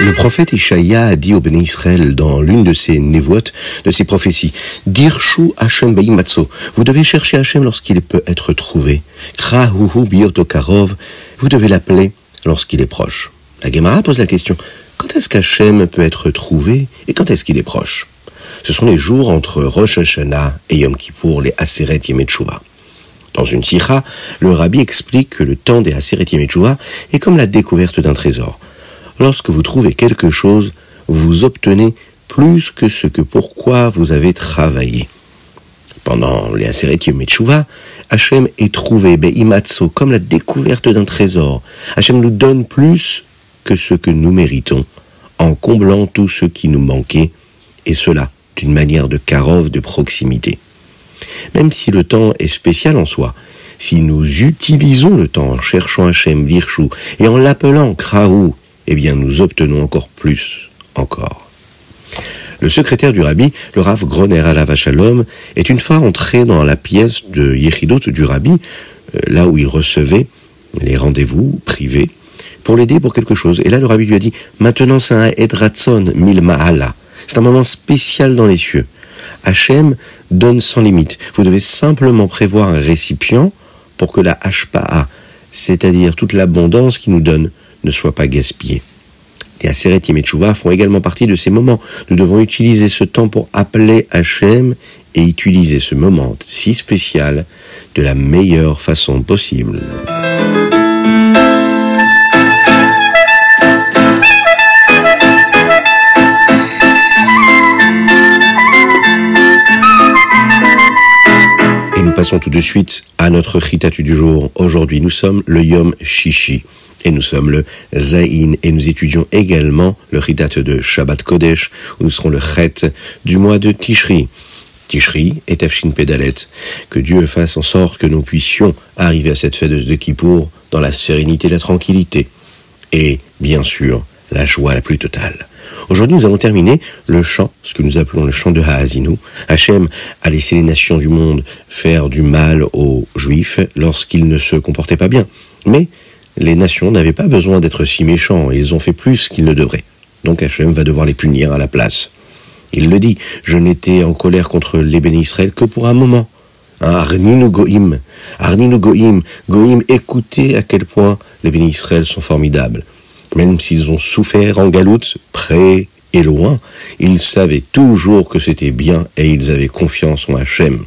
Le prophète Ishaïa a dit au béni Israël dans l'une de ses névotes, de ses prophéties, Dirshu Hashem Matzo, vous devez chercher Hashem lorsqu'il peut être trouvé. Krahuhu Biotokarov, vous devez l'appeler lorsqu'il est proche. La Gemara pose la question, quand est-ce qu'Hachem peut être trouvé et quand est-ce qu'il est proche? Ce sont les jours entre Rosh Hashanah et Yom Kippour, les Aseret Yom Dans une sikha, le rabbi explique que le temps des Aseret Yom est comme la découverte d'un trésor lorsque vous trouvez quelque chose, vous obtenez plus que ce que pourquoi vous avez travaillé. Pendant les Aseret Metshuva, Hachem est trouvé, Beimatso, comme la découverte d'un trésor. Hachem nous donne plus que ce que nous méritons, en comblant tout ce qui nous manquait, et cela d'une manière de karov, de proximité. Même si le temps est spécial en soi, si nous utilisons le temps en cherchant Hachem Virshu et en l'appelant Kraou, eh bien nous obtenons encore plus, encore. Le secrétaire du rabbi, le Rav Groner Alav Shalom, est une fois entré dans la pièce de Yechidot du rabbi, euh, là où il recevait les rendez-vous privés, pour l'aider pour quelque chose. Et là, le rabbi lui a dit, maintenant c'est un Edratson mil Ma'ala. C'est un moment spécial dans les cieux. Hachem donne sans limite. Vous devez simplement prévoir un récipient pour que la Hashpa'a, c'est-à-dire toute l'abondance qui nous donne, ne soit pas gaspillé. Les Aseret Yemetshuva font également partie de ces moments. Nous devons utiliser ce temps pour appeler Hachem et utiliser ce moment si spécial de la meilleure façon possible. Passons tout de suite à notre chitatu du jour. Aujourd'hui, nous sommes le Yom Shishi. Et nous sommes le Zaïn et nous étudions également le Ridat de Shabbat Kodesh où nous serons le Chet du mois de Tishri. Tishri et Tafshin Pedalet. Que Dieu fasse en sorte que nous puissions arriver à cette fête de Kippour dans la sérénité la tranquillité. Et, bien sûr, la joie la plus totale. Aujourd'hui, nous allons terminer le chant, ce que nous appelons le chant de Haazinu. Hachem a laissé les nations du monde faire du mal aux Juifs lorsqu'ils ne se comportaient pas bien. Mais les nations n'avaient pas besoin d'être si méchants, ils ont fait plus qu'ils ne devraient. Donc Hachem va devoir les punir à la place. Il le dit, je n'étais en colère contre les bénis Israël que pour un moment. Hein, Arninu Goïm, Arninu Goïm, Goïm, écoutez à quel point les bénis Israël sont formidables. Même s'ils ont souffert en galoute, près et loin, ils savaient toujours que c'était bien et ils avaient confiance en Hachem.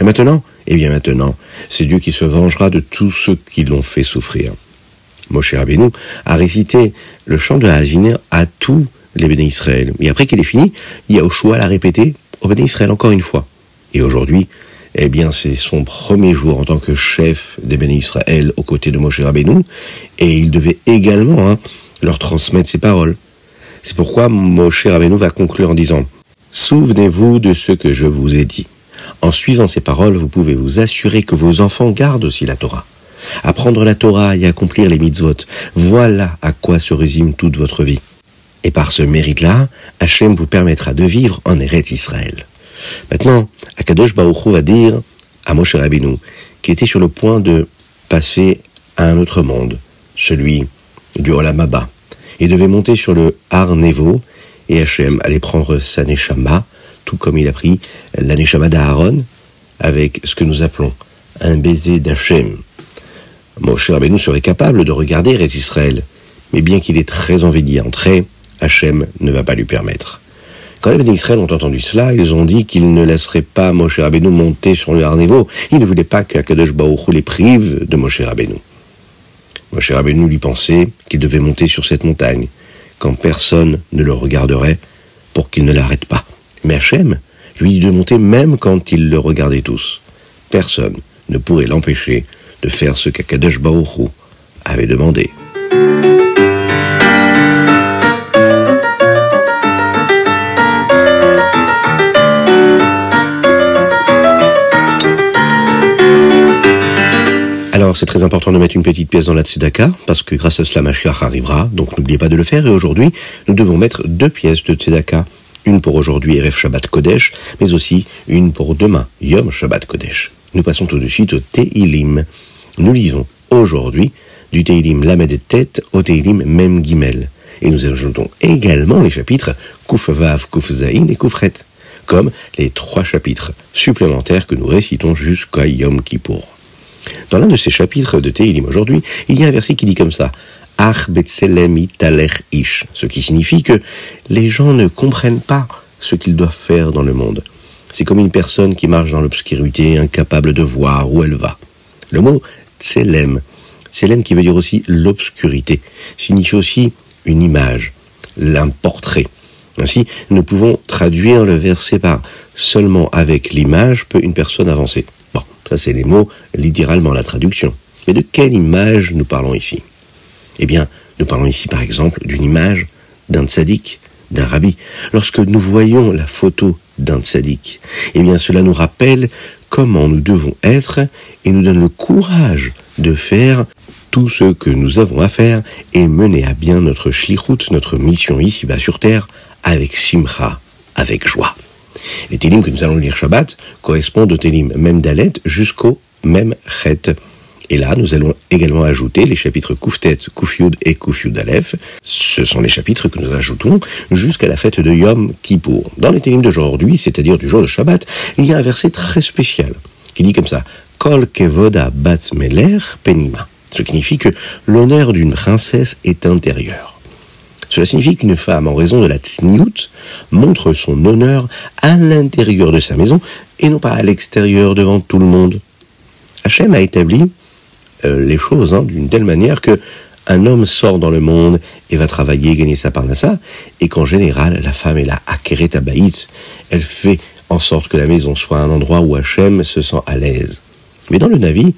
Et maintenant, eh bien maintenant, c'est Dieu qui se vengera de tous ceux qui l'ont fait souffrir. Moshe Rabbeinu a récité le chant de Haziner à tous les bénis Israël. Et après qu'il est fini, Yahushua l'a répété au bénis Israël encore une fois. Et aujourd'hui, eh bien, c'est son premier jour en tant que chef des bénis Israël aux côtés de Moshe Rabbeinu, et il devait également hein, leur transmettre ses paroles. C'est pourquoi Moshe Rabbeinu va conclure en disant Souvenez-vous de ce que je vous ai dit. En suivant ces paroles, vous pouvez vous assurer que vos enfants gardent aussi la Torah. Apprendre la Torah et accomplir les mitzvot, voilà à quoi se résume toute votre vie. Et par ce mérite-là, Hachem vous permettra de vivre en Eretz Israël. Maintenant, Akadosh Baruch va dire à Moshe Rabbeinu, qui était sur le point de passer à un autre monde, celui du Olam Il devait monter sur le Har Nevo, et Hachem allait prendre sa Neshama, tout comme il a pris la Neshama d'Aaron, avec ce que nous appelons un baiser d'Hachem. Moshe Rabbeinu serait capable de regarder Israël, mais bien qu'il ait très envie d'y entrer, Hachem ne va pas lui permettre. Quand les bénis Israël ont entendu cela, ils ont dit qu'ils ne laisseraient pas Moshe Rabbeinu monter sur le Harnevo. Ils ne voulaient pas qu'Akadosh Baruch les prive de Moshe Rabbeinu. Moshe Rabbeinu lui pensait qu'il devait monter sur cette montagne, quand personne ne le regarderait, pour qu'il ne l'arrête pas. Mais Hachem lui dit de monter même quand ils le regardaient tous. Personne ne pourrait l'empêcher de faire ce qu'Akadosh Baruch avait demandé. C'est très important de mettre une petite pièce dans la tzedaka, parce que grâce à cela Mashiach arrivera, donc n'oubliez pas de le faire. Et aujourd'hui, nous devons mettre deux pièces de tzedaka une pour aujourd'hui, Erev Shabbat Kodesh, mais aussi une pour demain, Yom Shabbat Kodesh. Nous passons tout de suite au Teilim. Nous lisons aujourd'hui du Teilim Lamed Tet au Teilim Mem Gimel. Et nous ajoutons également les chapitres Kuf Vav, et Kufret, comme les trois chapitres supplémentaires que nous récitons jusqu'à Yom Kippour. Dans l'un de ces chapitres de Teilim aujourd'hui, il y a un verset qui dit comme ça Ach ish, ce qui signifie que les gens ne comprennent pas ce qu'ils doivent faire dans le monde. C'est comme une personne qui marche dans l'obscurité, incapable de voir où elle va. Le mot tselem, tselem qui veut dire aussi l'obscurité, signifie aussi une image, un portrait. Ainsi, nous pouvons traduire le verset par seulement avec l'image peut une personne avancer. Ça c'est les mots, littéralement la traduction. Mais de quelle image nous parlons ici? Eh bien, nous parlons ici par exemple d'une image d'un tzaddik, d'un rabbi. Lorsque nous voyons la photo d'un tzaddik, eh bien cela nous rappelle comment nous devons être et nous donne le courage de faire tout ce que nous avons à faire et mener à bien notre shlichut, notre mission ici-bas sur terre, avec simcha, avec joie. Les télim que nous allons lire Shabbat correspondent au télim même d'Alet jusqu'au même chet. Et là, nous allons également ajouter les chapitres Kouftet, Koufyud et Koufyud Aleph. Ce sont les chapitres que nous ajoutons jusqu'à la fête de Yom Kippour. Dans les télim d'aujourd'hui, c'est-à-dire du jour de Shabbat, il y a un verset très spécial qui dit comme ça Kol kevoda bat penima. Ce qui signifie que l'honneur d'une princesse est intérieur. Cela signifie qu'une femme, en raison de la tsniout, montre son honneur à l'intérieur de sa maison et non pas à l'extérieur devant tout le monde. Hachem a établi euh, les choses hein, d'une telle manière que un homme sort dans le monde et va travailler, gagner sa parnassa, et qu'en général, la femme est la akeret abaït. Elle fait en sorte que la maison soit un endroit où Hachem se sent à l'aise. Mais dans le Navi,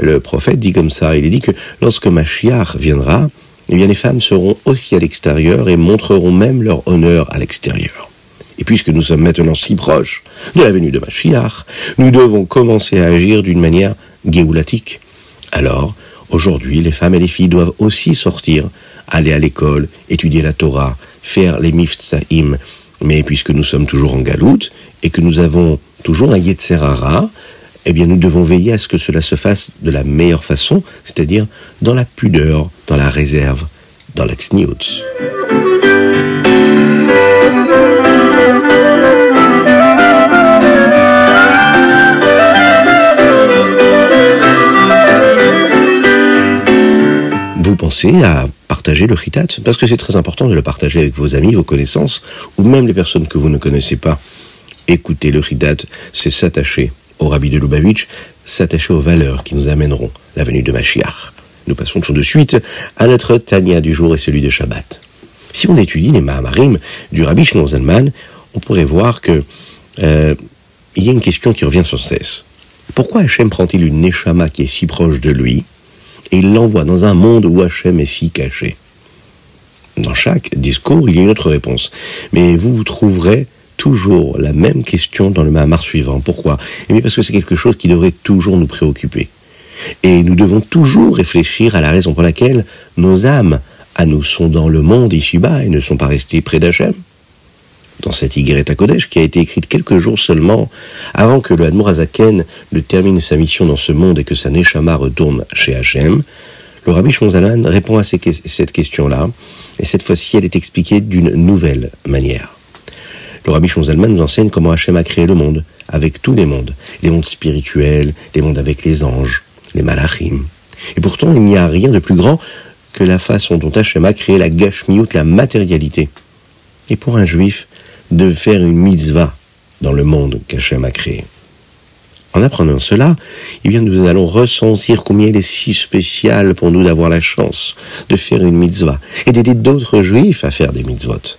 le prophète dit comme ça, il dit que lorsque Mashiach viendra, eh les femmes seront aussi à l'extérieur et montreront même leur honneur à l'extérieur. Et puisque nous sommes maintenant si proches de la venue de Mashiach, nous devons commencer à agir d'une manière géoulatique. Alors, aujourd'hui, les femmes et les filles doivent aussi sortir, aller à l'école, étudier la Torah, faire les miftsaim. Mais puisque nous sommes toujours en galoute et que nous avons toujours un Yetzerara, eh bien nous devons veiller à ce que cela se fasse de la meilleure façon, c'est-à-dire dans la pudeur, dans la réserve, dans tsniout. Vous pensez à partager le chitat Parce que c'est très important de le partager avec vos amis, vos connaissances, ou même les personnes que vous ne connaissez pas. Écouter le chitat, c'est s'attacher au rabbi de Lubavitch, s'attacher aux valeurs qui nous amèneront la venue de Mashiach. Nous passons tout de suite à notre Tania du jour et celui de Shabbat. Si on étudie les Mahamarim du rabbi Shlomo on pourrait voir que euh, il y a une question qui revient sans cesse. Pourquoi Hachem prend-il une Neshama qui est si proche de lui et il l'envoie dans un monde où Hachem est si caché? Dans chaque discours, il y a une autre réponse. Mais vous trouverez toujours la même question dans le Mahamar suivant. Pourquoi? Eh bien parce que c'est quelque chose qui devrait toujours nous préoccuper. Et nous devons toujours réfléchir à la raison pour laquelle nos âmes à nous sont dans le monde ici-bas et ne sont pas restées près d'Hachem. Dans cette à Kodesh, qui a été écrite quelques jours seulement avant que le Hadmour Azaken ne termine sa mission dans ce monde et que sa Neshama retourne chez Hachem, le Rabbi Shonzalan répond à cette question-là, et cette fois-ci elle est expliquée d'une nouvelle manière. Le Rabbi Shonzalman nous enseigne comment Hachem a créé le monde, avec tous les mondes, les mondes spirituels, les mondes avec les anges, les malachim. Et pourtant, il n'y a rien de plus grand que la façon dont Hachem a créé la gashmiout, la matérialité. Et pour un juif, de faire une mitzvah dans le monde qu'Hachem a créé. En apprenant cela, eh bien, nous allons ressentir combien il est si spécial pour nous d'avoir la chance de faire une mitzvah et d'aider d'autres juifs à faire des mitzvot.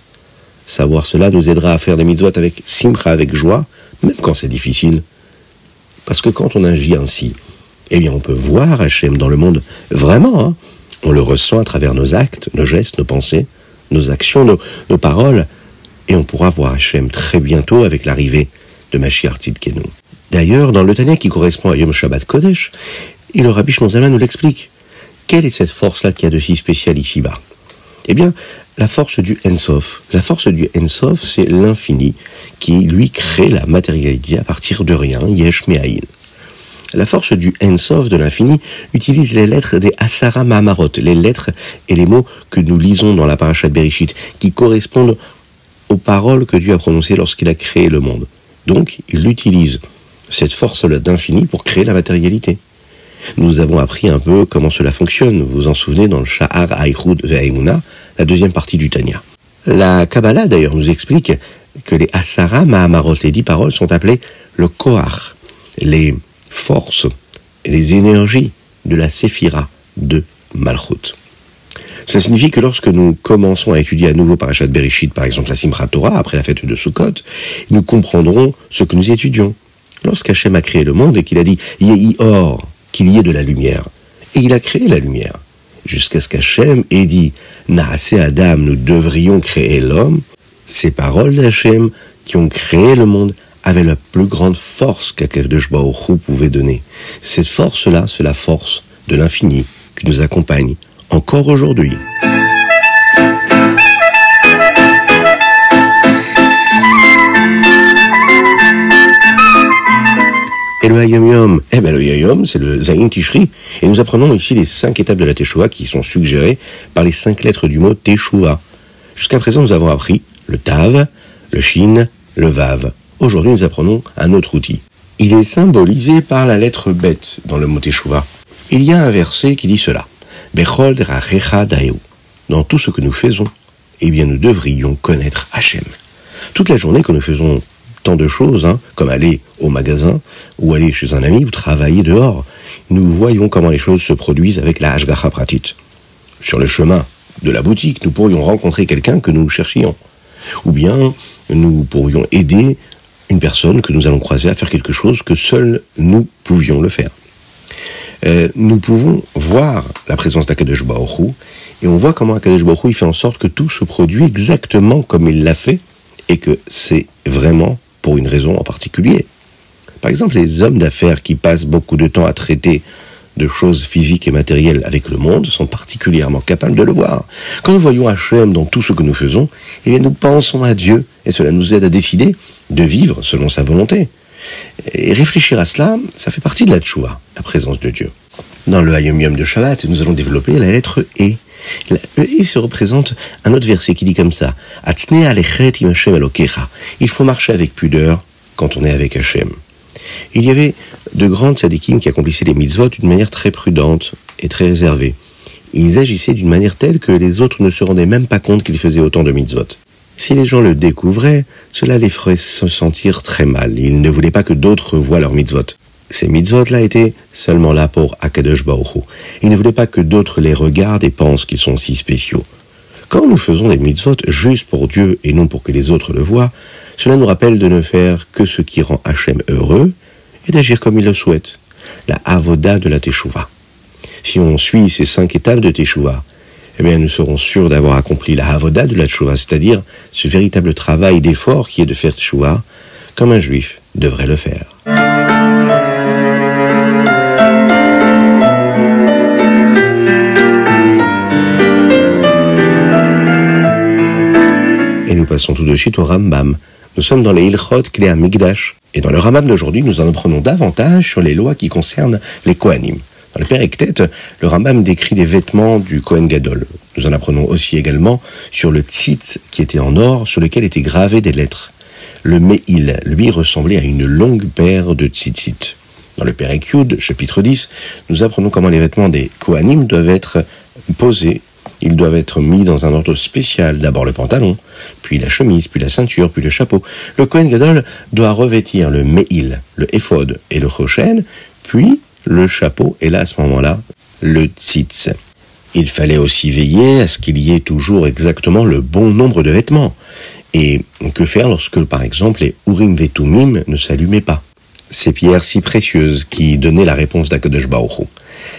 Savoir cela nous aidera à faire des mitzvot avec simcha, avec joie, même quand c'est difficile. Parce que quand on agit ainsi, eh bien on peut voir Hachem dans le monde vraiment. Hein. On le ressent à travers nos actes, nos gestes, nos pensées, nos actions, nos, paroles. Et on pourra voir Hachem très bientôt avec l'arrivée de Mashiach Tzidkenu. D'ailleurs, dans le Tanya qui correspond à Yom Shabbat Kodesh, et le Rabbi nous l'explique. Quelle est cette force-là qui a de si spécial ici-bas? Eh bien, la force du Ensof, la force du Ensof, c'est l'infini qui, lui, crée la matérialité à partir de rien, Yesh Me'ayin. La force du Ensof de l'infini utilise les lettres des Asara Mahamarot, les lettres et les mots que nous lisons dans la parashat Bereshit, qui correspondent aux paroles que Dieu a prononcées lorsqu'il a créé le monde. Donc, il utilise cette force-là d'infini pour créer la matérialité. Nous avons appris un peu comment cela fonctionne. Vous vous en souvenez dans le Sha'ar Aïchoud Ve'aimuna, la deuxième partie du Tanya. La Kabbalah, d'ailleurs, nous explique que les Asara Mahamarot, les dix paroles, sont appelées le Koach, les forces, les énergies de la Séphira de Malchut. Cela signifie que lorsque nous commençons à étudier à nouveau Parashat Bereshit, par exemple la Simchat Torah, après la fête de Sukkot, nous comprendrons ce que nous étudions. Lorsqu'Hachem a créé le monde et qu'il a dit Yehi Or, qu'il y ait de la lumière, et il a créé la lumière, jusqu'à ce qu'Hachem ait dit Naase Adam, nous devrions créer l'homme, ces paroles d'Hachem qui ont créé le monde avaient la plus grande force qu'Akadosh pouvait donner. Cette force-là, c'est la force de l'infini qui nous accompagne encore aujourd'hui. Le Hayom Yom, eh ben le c'est le Zayin Tishri. Et nous apprenons ici les cinq étapes de la Teshuvah qui sont suggérées par les cinq lettres du mot Teshuvah. Jusqu'à présent, nous avons appris le Tav, le Shin, le Vav. Aujourd'hui, nous apprenons un autre outil. Il est symbolisé par la lettre Bet dans le mot Teshuvah. Il y a un verset qui dit cela. Bechol Dans tout ce que nous faisons, eh bien, nous devrions connaître Hachem. Toute la journée que nous faisons tant de choses, hein, comme aller au magasin, ou aller chez un ami, ou travailler dehors, nous voyons comment les choses se produisent avec la Hashgacha Pratit. Sur le chemin de la boutique, nous pourrions rencontrer quelqu'un que nous cherchions. Ou bien, nous pourrions aider une personne que nous allons croiser à faire quelque chose que seuls nous pouvions le faire. Euh, nous pouvons voir la présence d'Akadosh Baruch et on voit comment Akadosh Baruch il fait en sorte que tout se produit exactement comme il l'a fait et que c'est vraiment pour une raison en particulier. Par exemple, les hommes d'affaires qui passent beaucoup de temps à traiter de choses physiques et matérielles avec le monde sont particulièrement capables de le voir. Quand nous voyons Hachem dans tout ce que nous faisons, eh bien nous pensons à Dieu et cela nous aide à décider de vivre selon sa volonté. Et réfléchir à cela, ça fait partie de la tchoua, la présence de Dieu. Dans le Hayom Yom de Shabbat, nous allons développer la lettre E. E se représente un autre verset qui dit comme ça Il faut marcher avec pudeur quand on est avec Hachem. Il y avait de grandes sadikim qui accomplissaient les mitzvot d'une manière très prudente et très réservée. Ils agissaient d'une manière telle que les autres ne se rendaient même pas compte qu'ils faisaient autant de mitzvot. Si les gens le découvraient, cela les ferait se sentir très mal. Ils ne voulaient pas que d'autres voient leurs mitzvot. Ces mitzvot-là étaient seulement là pour Akadosh Baruch Ils ne voulaient pas que d'autres les regardent et pensent qu'ils sont si spéciaux. Quand nous faisons des mitzvot juste pour Dieu et non pour que les autres le voient, cela nous rappelle de ne faire que ce qui rend Hachem heureux et d'agir comme il le souhaite. La avoda de la Teshuvah. Si on suit ces cinq étapes de Teshuvah, eh bien, nous serons sûrs d'avoir accompli la avoda de la Teshuvah, c'est-à-dire ce véritable travail d'effort qui est de faire Teshuvah, comme un juif devrait le faire. Passons tout de suite au Rambam. Nous sommes dans les Ilchot Klea Migdash. Et dans le Rambam d'aujourd'hui, nous en apprenons davantage sur les lois qui concernent les Kohanim. Dans le Père le Rambam décrit les vêtements du Kohen Gadol. Nous en apprenons aussi également sur le tzitz qui était en or, sur lequel étaient gravées des lettres. Le Meil, lui, ressemblait à une longue paire de tzitzit. Dans le Père chapitre 10, nous apprenons comment les vêtements des Kohanim doivent être posés. Ils doivent être mis dans un ordre spécial. D'abord le pantalon, puis la chemise, puis la ceinture, puis le chapeau. Le Kohen Gadol doit revêtir le Meil, le Ephod et le Choshen, puis le chapeau et là à ce moment-là le tzitz. Il fallait aussi veiller à ce qu'il y ait toujours exactement le bon nombre de vêtements. Et que faire lorsque, par exemple, les Urim Vetumim ne s'allumaient pas? Ces pierres si précieuses qui donnaient la réponse d'Akadosh Baruch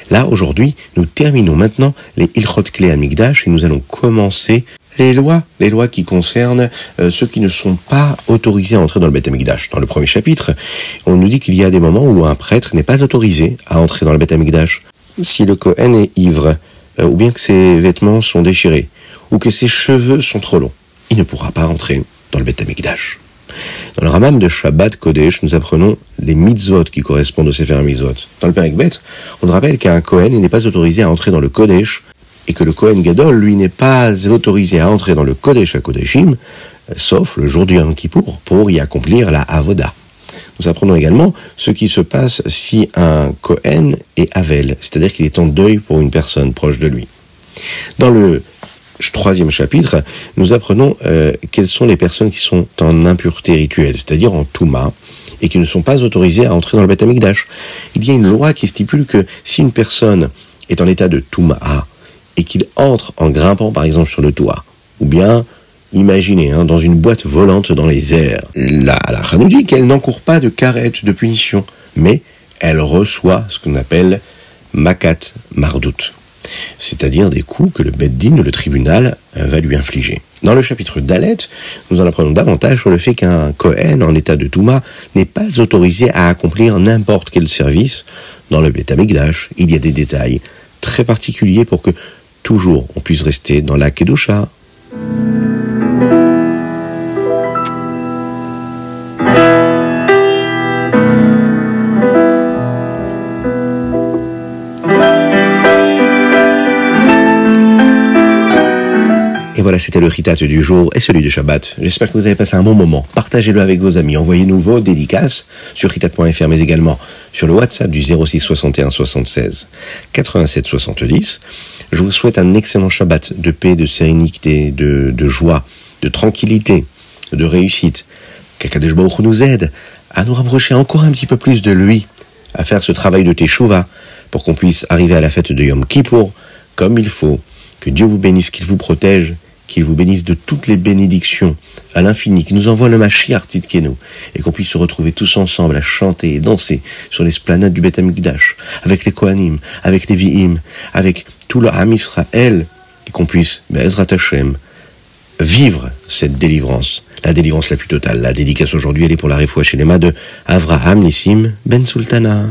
Là, aujourd'hui, nous terminons maintenant les Ilchot Kle Amigdash et nous allons commencer les lois, les lois qui concernent euh, ceux qui ne sont pas autorisés à entrer dans le Beth Amikdash. Dans le premier chapitre, on nous dit qu'il y a des moments où un prêtre n'est pas autorisé à entrer dans le Beth Amikdash. Si le Kohen est ivre, euh, ou bien que ses vêtements sont déchirés, ou que ses cheveux sont trop longs. Il ne pourra pas rentrer dans le Beth Amikdash. Dans le Ramam de Shabbat Kodesh, nous apprenons les mitzvot qui correspondent au Sefer mitzvot. Dans le Perek Bet, on rappelle qu'un Kohen n'est pas autorisé à entrer dans le Kodesh et que le Kohen Gadol, lui, n'est pas autorisé à entrer dans le Kodesh à Kodeshim, sauf le jour du Yom Kippour, pour y accomplir la Avoda. Nous apprenons également ce qui se passe si un Kohen est Avel, c'est-à-dire qu'il est en deuil pour une personne proche de lui. Dans le troisième chapitre, nous apprenons euh, quelles sont les personnes qui sont en impureté rituelle, c'est-à-dire en Touma, et qui ne sont pas autorisées à entrer dans le Beth Amikdash. Il y a une loi qui stipule que si une personne est en état de Touma et qu'il entre en grimpant par exemple sur le toit, ou bien Imaginez, hein, dans une boîte volante dans les airs. La halakha nous dit qu'elle n'encourt pas de carette de punition, mais elle reçoit ce qu'on appelle makat mardout, c'est-à-dire des coups que le beddin, le tribunal, va lui infliger. Dans le chapitre d'Alet, nous en apprenons davantage sur le fait qu'un Kohen en état de Touma n'est pas autorisé à accomplir n'importe quel service dans le Beth Amikdash. Il y a des détails très particuliers pour que toujours on puisse rester dans la Kedusha. Et voilà, c'était le Ritat du jour et celui du Shabbat. J'espère que vous avez passé un bon moment. Partagez-le avec vos amis. Envoyez-nous vos dédicaces sur ritat.fr, mais également sur le WhatsApp du 06 61 76 87 70. Je vous souhaite un excellent Shabbat de paix, de sérénité, de, joie, de tranquillité, de réussite. Baruch nous aide à nous rapprocher encore un petit peu plus de lui, à faire ce travail de Teshuvah pour qu'on puisse arriver à la fête de Yom Kippour comme il faut. Que Dieu vous bénisse, qu'il vous protège qu'il vous bénisse de toutes les bénédictions à l'infini, qui nous envoie le Mashiach Tzidkenu, et qu'on puisse se retrouver tous ensemble à chanter et danser sur l'esplanade du Beth Amikdash, avec les Kohanim, avec les Vi'im, avec tout le Ham Israël, et qu'on puisse, Be'ezrat Hashem, vivre cette délivrance, la délivrance la plus totale. La dédicace aujourd'hui, elle est pour la chez de Avraham Nissim Ben Sultana.